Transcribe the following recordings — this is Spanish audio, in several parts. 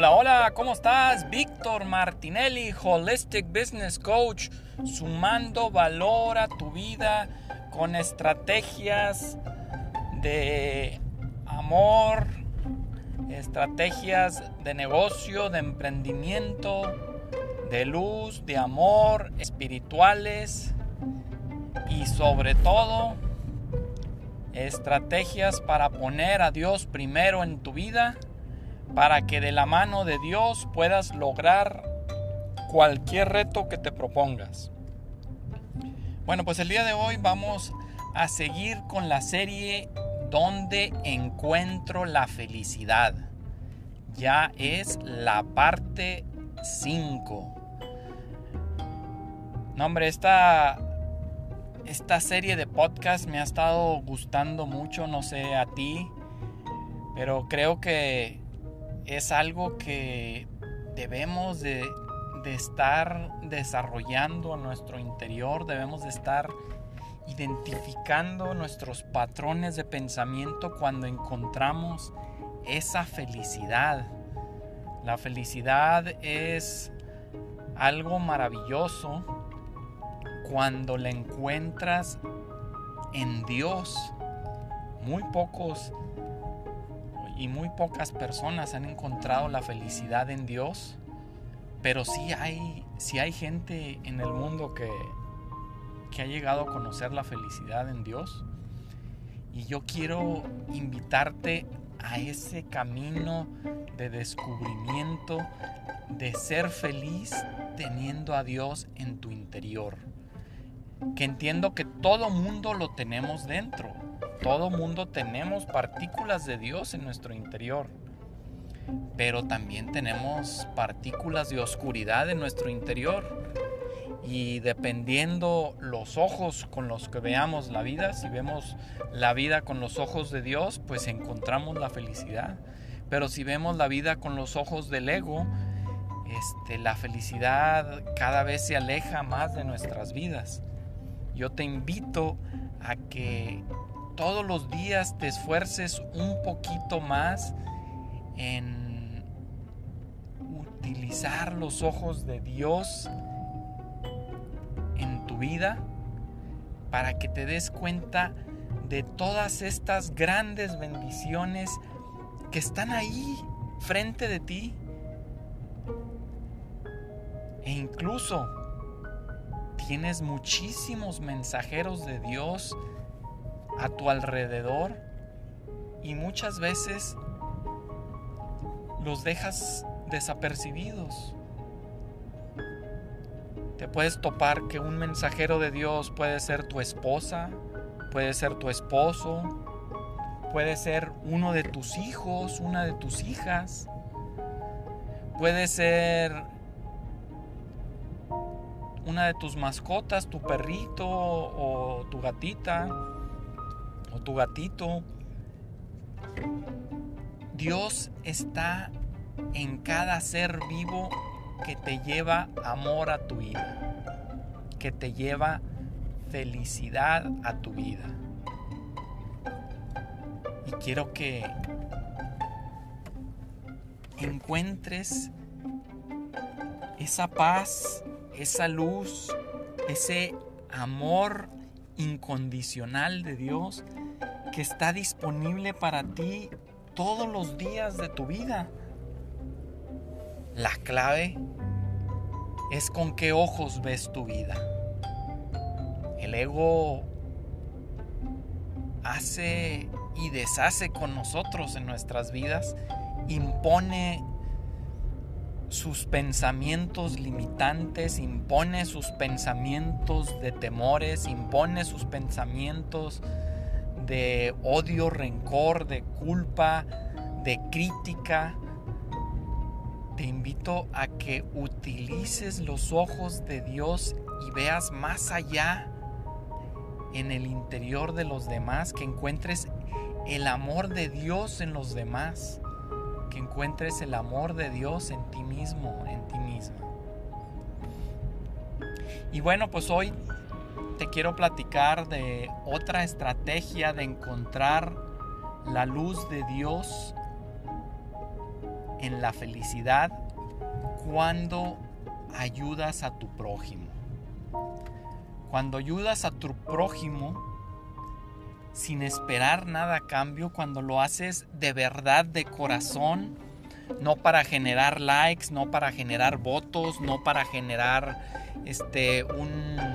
Hola, hola, ¿cómo estás? Víctor Martinelli, Holistic Business Coach, sumando valor a tu vida con estrategias de amor, estrategias de negocio, de emprendimiento, de luz, de amor, espirituales y sobre todo estrategias para poner a Dios primero en tu vida para que de la mano de Dios puedas lograr cualquier reto que te propongas. Bueno, pues el día de hoy vamos a seguir con la serie Donde encuentro la felicidad. Ya es la parte 5. No, hombre, esta, esta serie de podcast me ha estado gustando mucho, no sé a ti, pero creo que es algo que debemos de, estar desarrollando en nuestro interior, debemos de estar identificando nuestros patrones de pensamiento cuando encontramos esa felicidad. La felicidad es algo maravilloso cuando la encuentras en Dios. Muy pocos y muy pocas personas han encontrado la felicidad en Dios, pero sí hay, hay gente en el mundo que, que ha llegado a conocer la felicidad en Dios. Y yo quiero invitarte a ese camino de descubrimiento, de ser feliz teniendo a Dios en tu interior. Que entiendo que todo mundo lo tenemos dentro todo mundo tenemos partículas de Dios en nuestro interior, pero también tenemos partículas de oscuridad en nuestro interior. Y dependiendo los ojos con los que veamos la vida, si vemos la vida con los ojos de Dios, pues encontramos la felicidad. Pero si vemos la vida con los ojos del ego, este, la felicidad cada vez se aleja más de nuestras vidas. Yo te invito a que todos los días te esfuerces un poquito más en utilizar los ojos de Dios en tu vida para que te des cuenta de todas estas grandes bendiciones que están ahí frente de ti. E incluso tienes muchísimos mensajeros de Dios a tu alrededor y muchas veces los dejas desapercibidos. Te puedes topar que un mensajero de Dios puede ser tu esposa, puede ser tu esposo, puede ser uno de tus hijos, una de tus hijas, puede ser una de tus mascotas, tu perrito o tu gatita o tu gatito. Dios está en cada ser vivo que te lleva amor a tu vida, que te lleva felicidad a tu vida. Y quiero que encuentres esa paz, esa luz, ese amor incondicional de Dios que está disponible para ti todos los días de tu vida. La clave es con qué ojos ves tu vida. El ego hace y deshace con nosotros en nuestras vidas, impone sus pensamientos limitantes, impone sus pensamientos de temores, impone sus pensamientos de odio, rencor, de culpa, de crítica. Te invito a que utilices los ojos de Dios y veas más allá en el interior de los demás, que encuentres el amor de Dios en los demás, que encuentres el amor de Dios en ti mismo, en ti misma. Y bueno, pues hoy te quiero platicar de otra estrategia de encontrar la luz de Dios en la felicidad cuando ayudas a tu prójimo. Cuando ayudas a tu prójimo sin esperar nada a cambio, cuando lo haces de verdad, de corazón, no para generar likes, no para generar votos, no para generar este un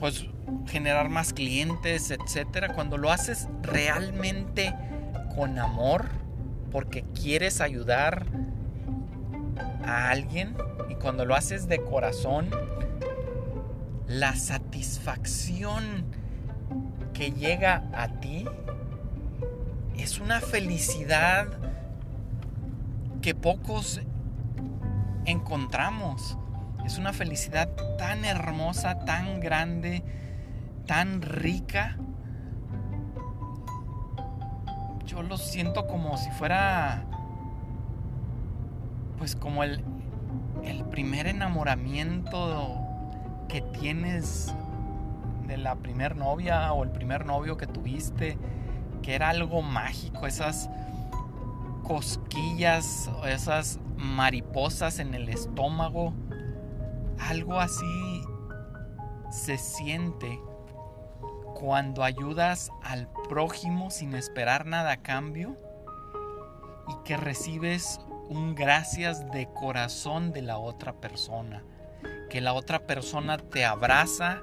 pues generar más clientes, etcétera, cuando lo haces realmente con amor, porque quieres ayudar a alguien y cuando lo haces de corazón, la satisfacción que llega a ti es una felicidad que pocos encontramos. Es una felicidad tan hermosa, tan grande, tan rica. Yo lo siento como si fuera, pues como el, el primer enamoramiento que tienes de la primer novia o el primer novio que tuviste, que era algo mágico, esas cosquillas, esas mariposas en el estómago, algo así se siente cuando ayudas al prójimo sin esperar nada a cambio y que recibes un gracias de corazón de la otra persona. Que la otra persona te abraza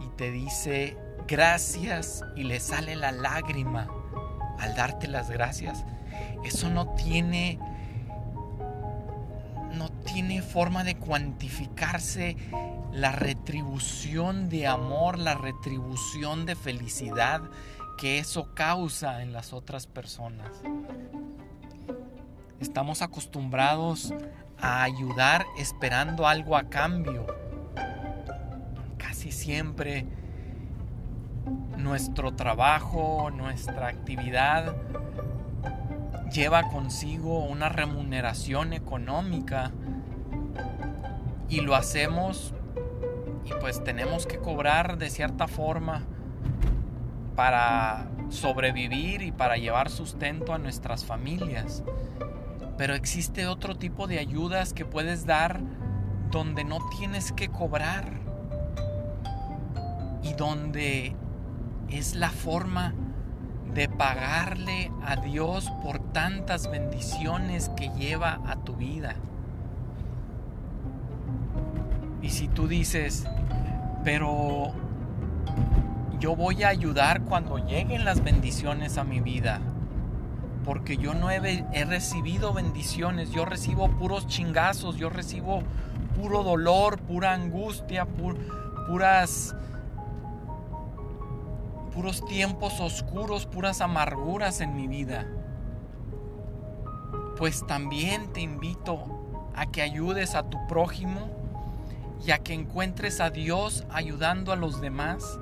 y te dice gracias y le sale la lágrima al darte las gracias. Eso no tiene no tiene forma de cuantificarse la retribución de amor, la retribución de felicidad que eso causa en las otras personas. Estamos acostumbrados a ayudar esperando algo a cambio. Casi siempre nuestro trabajo, nuestra actividad lleva consigo una remuneración económica y lo hacemos y pues tenemos que cobrar de cierta forma para sobrevivir y para llevar sustento a nuestras familias. Pero existe otro tipo de ayudas que puedes dar donde no tienes que cobrar y donde es la forma de pagarle a Dios por tantas bendiciones que lleva a tu vida. Y si tú dices, pero yo voy a ayudar cuando lleguen las bendiciones a mi vida, porque yo no he, recibido bendiciones, yo recibo puros chingazos, yo recibo puro dolor, pura angustia, puras puros tiempos oscuros, puras amarguras en mi vida. Pues también te invito a que ayudes a tu prójimo y a que encuentres a Dios ayudando a los demás.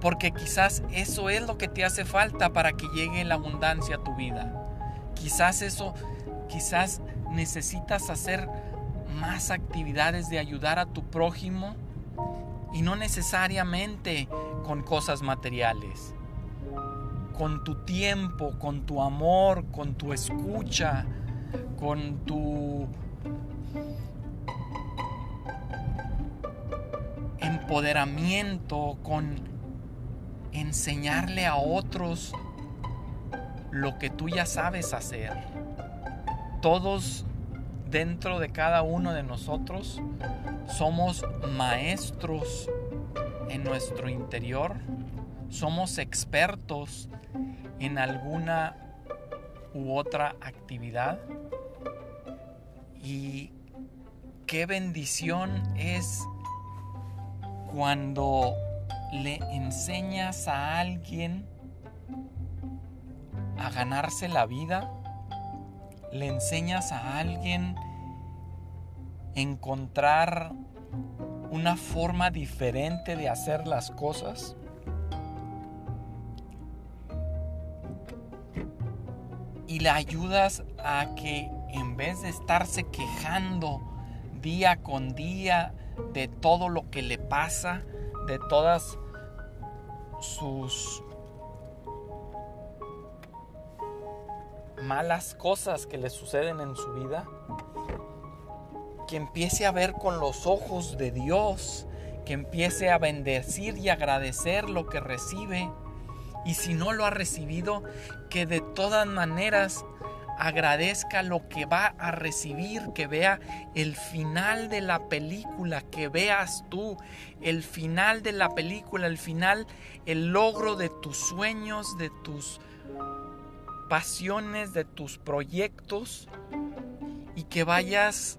Porque quizás eso es lo que te hace falta para que llegue la abundancia a tu vida. Quizás eso, quizás necesitas hacer más actividades de ayudar a tu prójimo y no necesariamente con cosas materiales. Con tu tiempo, con tu amor, con tu escucha, con tu empoderamiento, con enseñarle a otros lo que tú ya sabes hacer. Todos dentro de cada uno de nosotros somos maestros en nuestro interior, somos expertos en alguna u otra actividad. Y qué bendición es cuando le enseñas a alguien a ganarse la vida, le enseñas a alguien encontrar una forma diferente de hacer las cosas. Y le ayudas a que en vez de estarse quejando día con día de todo lo que le pasa, de todas sus malas cosas que le suceden en su vida, que empiece a ver con los ojos de Dios, que empiece a bendecir y agradecer lo que recibe. Y si no lo ha recibido, que de todas maneras agradezca lo que va a recibir, que vea el final de la película, que veas tú el final de la película, el final, el logro de tus sueños, de tus pasiones, de tus proyectos y que vayas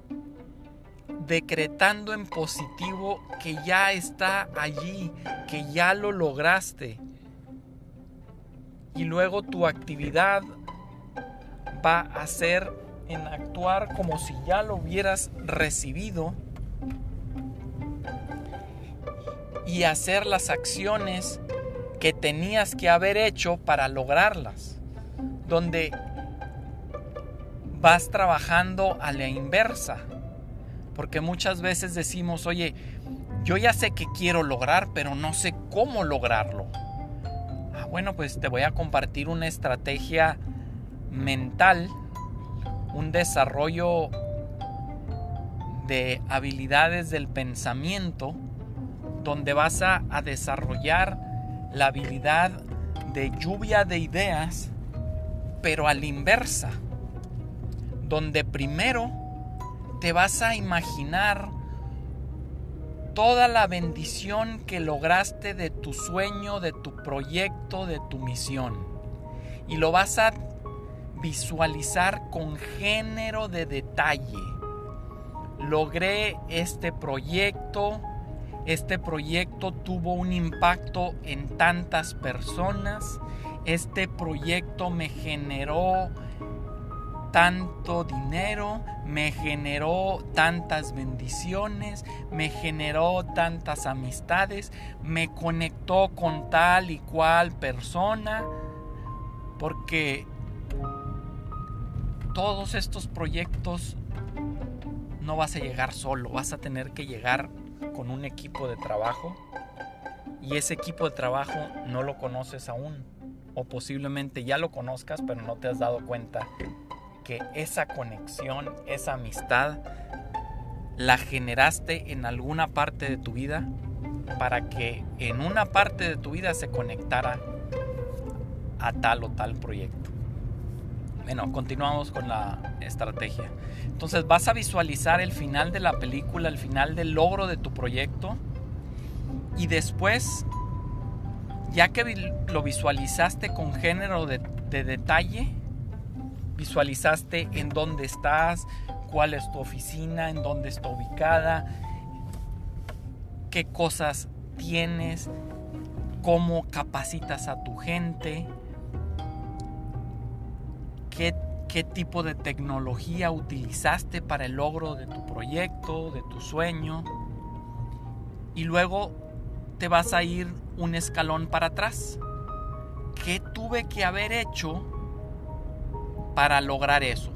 decretando en positivo que ya está allí, que ya lo lograste. Y luego tu actividad va a ser en actuar como si ya lo hubieras recibido y hacer las acciones que tenías que haber hecho para lograrlas donde vas trabajando a la inversa. Porque muchas veces decimos, oye, yo ya sé que quiero lograr, pero no sé cómo lograrlo. Ah, bueno, pues te voy a compartir una estrategia mental, un desarrollo de habilidades del pensamiento, donde vas a, a desarrollar la habilidad de lluvia de ideas pero a la inversa, donde primero te vas a imaginar toda la bendición que lograste de tu sueño, de tu proyecto, de tu misión. Y lo vas a visualizar con género de detalle. Logré este proyecto, este proyecto tuvo un impacto en tantas personas, este proyecto me generó tanto dinero, me generó tantas bendiciones, me generó tantas amistades, me conectó con tal y cual persona, porque todos estos proyectos no vas a llegar solo, vas a tener que llegar con un equipo de trabajo y ese equipo de trabajo no lo conoces aún o posiblemente ya lo conozcas pero no te has dado cuenta que esa conexión, esa amistad, la generaste en alguna parte de tu vida para que en una parte de tu vida se conectara a tal o tal proyecto. Bueno, continuamos con la estrategia. Entonces vas a visualizar el final de la película, el final del logro de tu proyecto y después ya que lo visualizaste con género de, detalle, visualizaste en dónde estás, cuál es tu oficina, en dónde está ubicada, qué cosas tienes, cómo capacitas a tu gente, qué, qué, tipo de tecnología utilizaste para el logro de tu proyecto, de tu sueño. Y luego te vas a ir un escalón para atrás. ¿Qué tuve que haber hecho para lograr eso?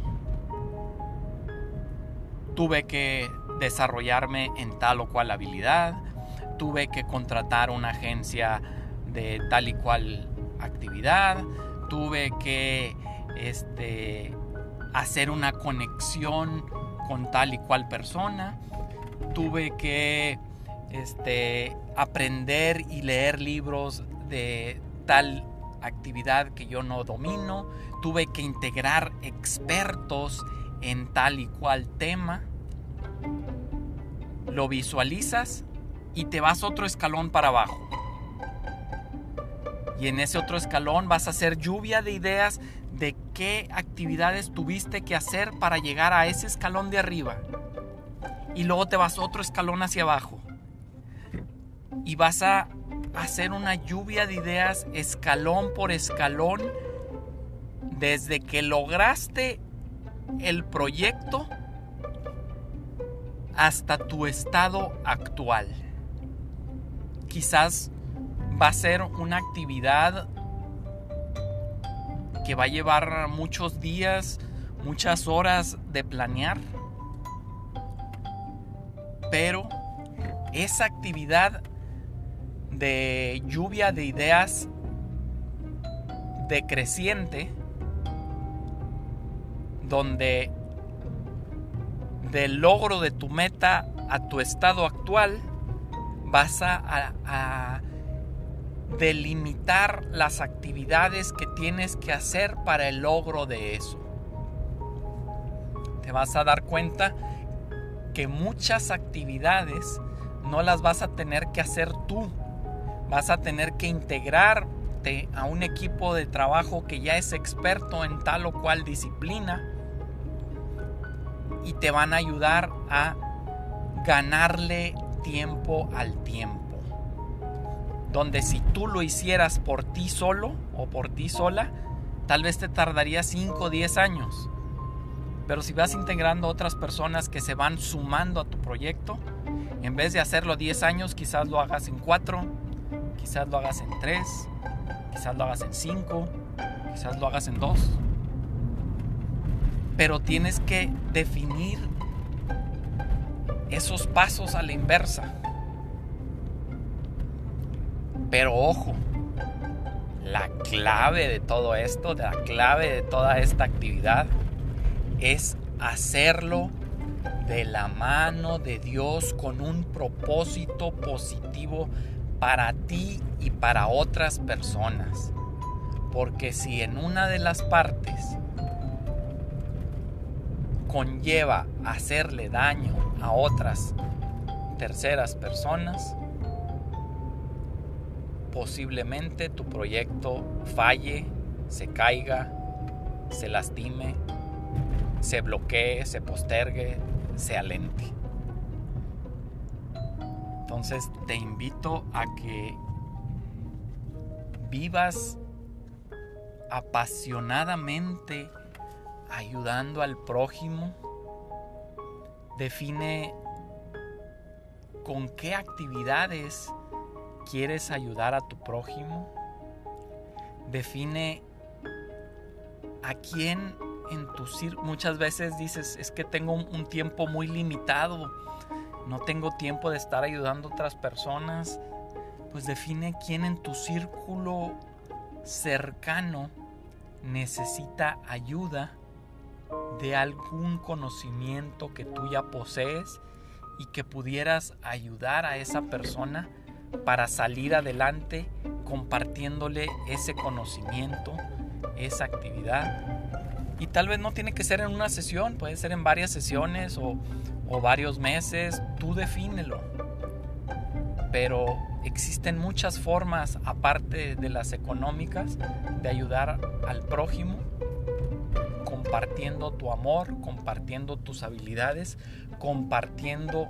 Tuve que desarrollarme en tal o cual habilidad, tuve que contratar una agencia de tal y cual actividad, tuve que este, hacer una conexión con tal y cual persona, tuve que este, aprender y leer libros de tal actividad que yo no domino, tuve que integrar expertos en tal y cual tema. Lo visualizas y te vas otro escalón para abajo. Y en ese otro escalón vas a hacer lluvia de ideas de qué actividades tuviste que hacer para llegar a ese escalón de arriba. Y luego te vas otro escalón hacia abajo y vas a hacer una lluvia de ideas escalón por escalón desde que lograste el proyecto hasta tu estado actual. Quizás va a ser una actividad que va a llevar muchos días, muchas horas de planear, pero esa actividad de lluvia de ideas decreciente donde del logro de tu meta a tu estado actual vas a, delimitar las actividades que tienes que hacer para el logro de eso. Te vas a dar cuenta que muchas actividades no las vas a tener que hacer tú. Vas a tener que integrarte a un equipo de trabajo que ya es experto en tal o cual disciplina y te van a ayudar a ganarle tiempo al tiempo. Donde si tú lo hicieras por ti solo o por ti sola, tal vez te tardaría 5 o 10 años. Pero si vas integrando otras personas que se van sumando a tu proyecto, en vez de hacerlo 10 años, quizás lo hagas en 4, quizás lo hagas en 3, quizás lo hagas en 5, quizás lo hagas en 2. Pero tienes que definir esos pasos a la inversa. Pero ojo, la clave de todo esto, la clave de toda esta actividad, es hacerlo de la mano de Dios con un propósito positivo para ti y para otras personas. Porque si en una de las partes conlleva hacerle daño a otras terceras personas, posiblemente tu proyecto falle, se caiga, se lastime se bloquee, se postergue, se alente. Entonces te invito a que vivas apasionadamente ayudando al prójimo. Define con qué actividades quieres ayudar a tu prójimo. Define a quién en tu muchas veces dices, es que tengo un tiempo muy limitado, no tengo tiempo de estar ayudando a otras personas, pues define quién en tu círculo cercano necesita ayuda de algún conocimiento que tú ya posees y que pudieras ayudar a esa persona para salir adelante compartiéndole ese conocimiento, esa actividad. Y tal vez no tiene que ser en una sesión, puede ser en varias sesiones o, varios meses, tú defínelo. Pero existen muchas formas, aparte de las económicas, de ayudar al prójimo, compartiendo tu amor, compartiendo tus habilidades, compartiendo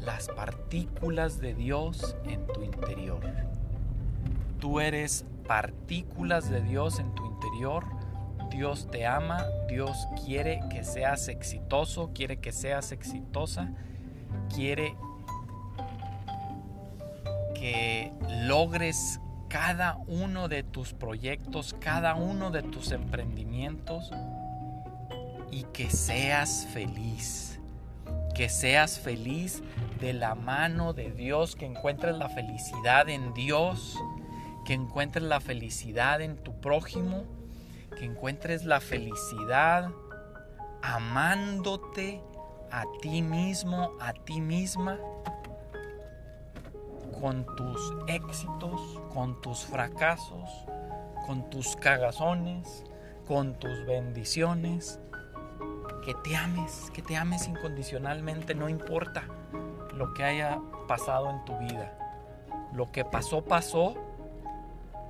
las partículas de Dios en tu interior. Tú eres partículas de Dios en tu interior Dios te ama, Dios quiere que seas exitoso, quiere que seas exitosa, quiere que logres cada uno de tus proyectos, cada uno de tus emprendimientos y que seas feliz, que seas feliz de la mano de Dios, que encuentres la felicidad en Dios, que encuentres la felicidad en tu prójimo que encuentres la felicidad amándote a ti mismo, a ti misma, con tus éxitos, con tus fracasos, con tus cagazones, con tus bendiciones. Que te ames, que te ames incondicionalmente, no importa lo que haya pasado en tu vida. Lo que pasó, pasó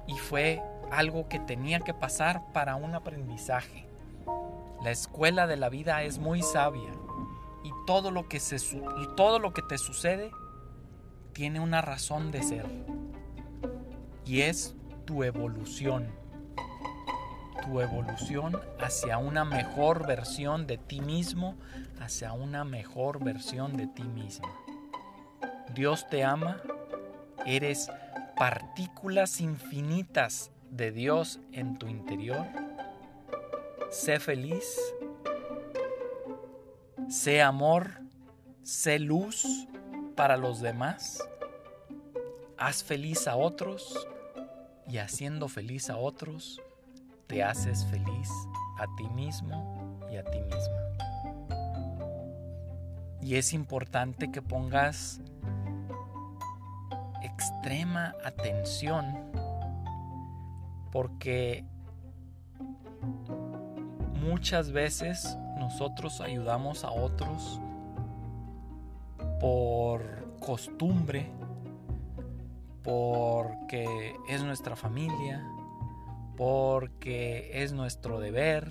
y fue algo que tenía que pasar para un aprendizaje. La escuela de la vida es muy sabia y todo lo que, se, todo lo que te sucede tiene una razón de ser y es tu evolución. Tu evolución hacia una mejor versión de ti mismo, hacia una mejor versión de ti misma. Dios te ama, eres partículas infinitas de Dios en tu interior. Sé feliz, sé amor, sé luz para los demás. Haz feliz a otros y haciendo feliz a otros, te haces feliz a ti mismo y a ti misma. Y es importante que pongas extrema atención porque muchas veces nosotros ayudamos a otros por costumbre, porque es nuestra familia, porque es nuestro deber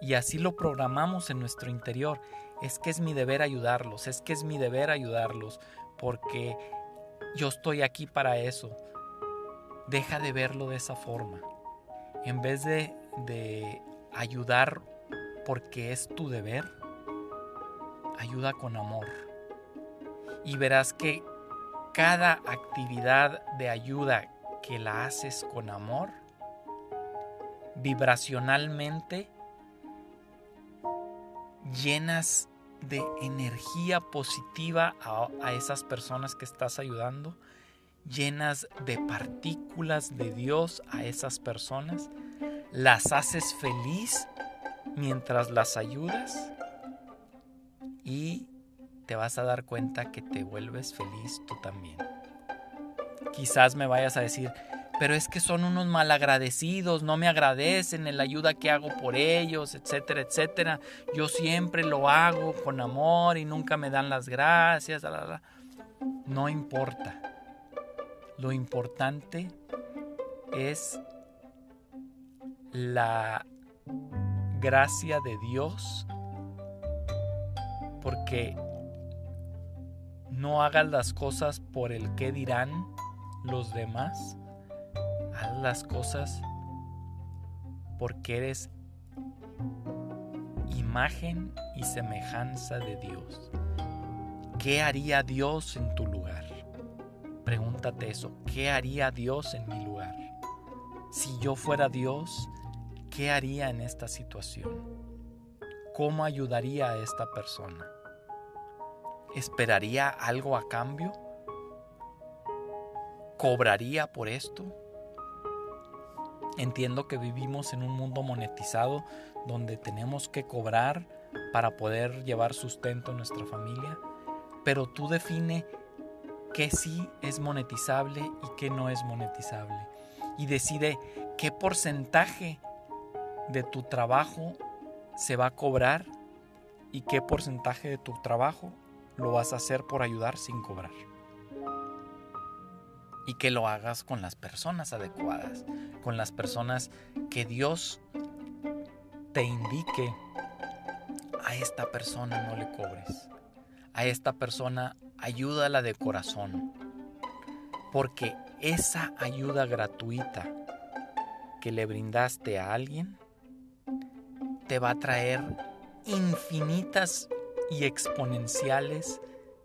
y así lo programamos en nuestro interior. Es que es mi deber ayudarlos, es que es mi deber ayudarlos, porque yo estoy aquí para eso. Deja de verlo de esa forma. En vez de, de ayudar porque es tu deber, ayuda con amor. Y verás que cada actividad de ayuda que la haces con amor, vibracionalmente llenas de energía positiva a, esas personas que estás ayudando, llenas de partículas de Dios a esas personas, las haces feliz mientras las ayudas y te vas a dar cuenta que te vuelves feliz tú también. Quizás me vayas a decir, pero es que son unos malagradecidos, no me agradecen en la ayuda que hago por ellos, etcétera, etcétera. Yo siempre lo hago con amor y nunca me dan las gracias. No importa. Lo importante es la gracia de Dios porque no hagas las cosas por el que dirán los demás haz las cosas porque eres imagen y semejanza de Dios. ¿Qué haría Dios en tu lugar? Pregúntate eso. ¿Qué haría Dios en mi lugar? Si yo fuera Dios, ¿qué haría en esta situación? ¿Cómo ayudaría a esta persona? ¿Esperaría algo a cambio? ¿Cobraría por esto? Entiendo que vivimos en un mundo monetizado donde tenemos que cobrar para poder llevar sustento a nuestra familia, pero tú define qué sí es monetizable y qué no es monetizable. Y decide qué porcentaje de tu trabajo se va a cobrar y qué porcentaje de tu trabajo lo vas a hacer por ayudar sin cobrar. Y que lo hagas con las personas adecuadas, con las personas que Dios te indique, a esta persona no le cobres, a esta persona ayúdala de corazón, porque esa ayuda gratuita que le brindaste a alguien te va a traer infinitas y exponenciales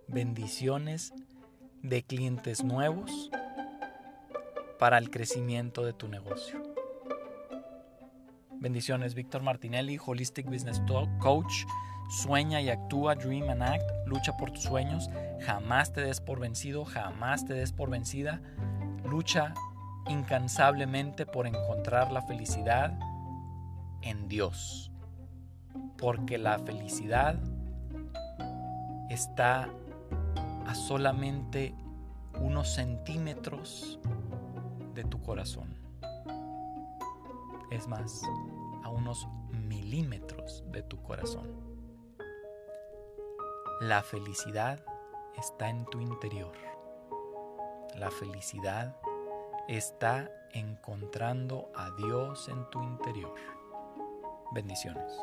bendiciones de clientes nuevos para el crecimiento de tu negocio. Bendiciones, Víctor Martinelli, Holistic Business Coach. Sueña y actúa, Dream and Act, lucha por tus sueños, jamás te des por vencido, jamás te des por vencida, lucha incansablemente por encontrar la felicidad en Dios, porque la felicidad está a solamente unos centímetros de tu corazón. Es más, a unos milímetros de tu corazón. La felicidad está en tu interior. La felicidad está encontrando a Dios en tu interior. Bendiciones.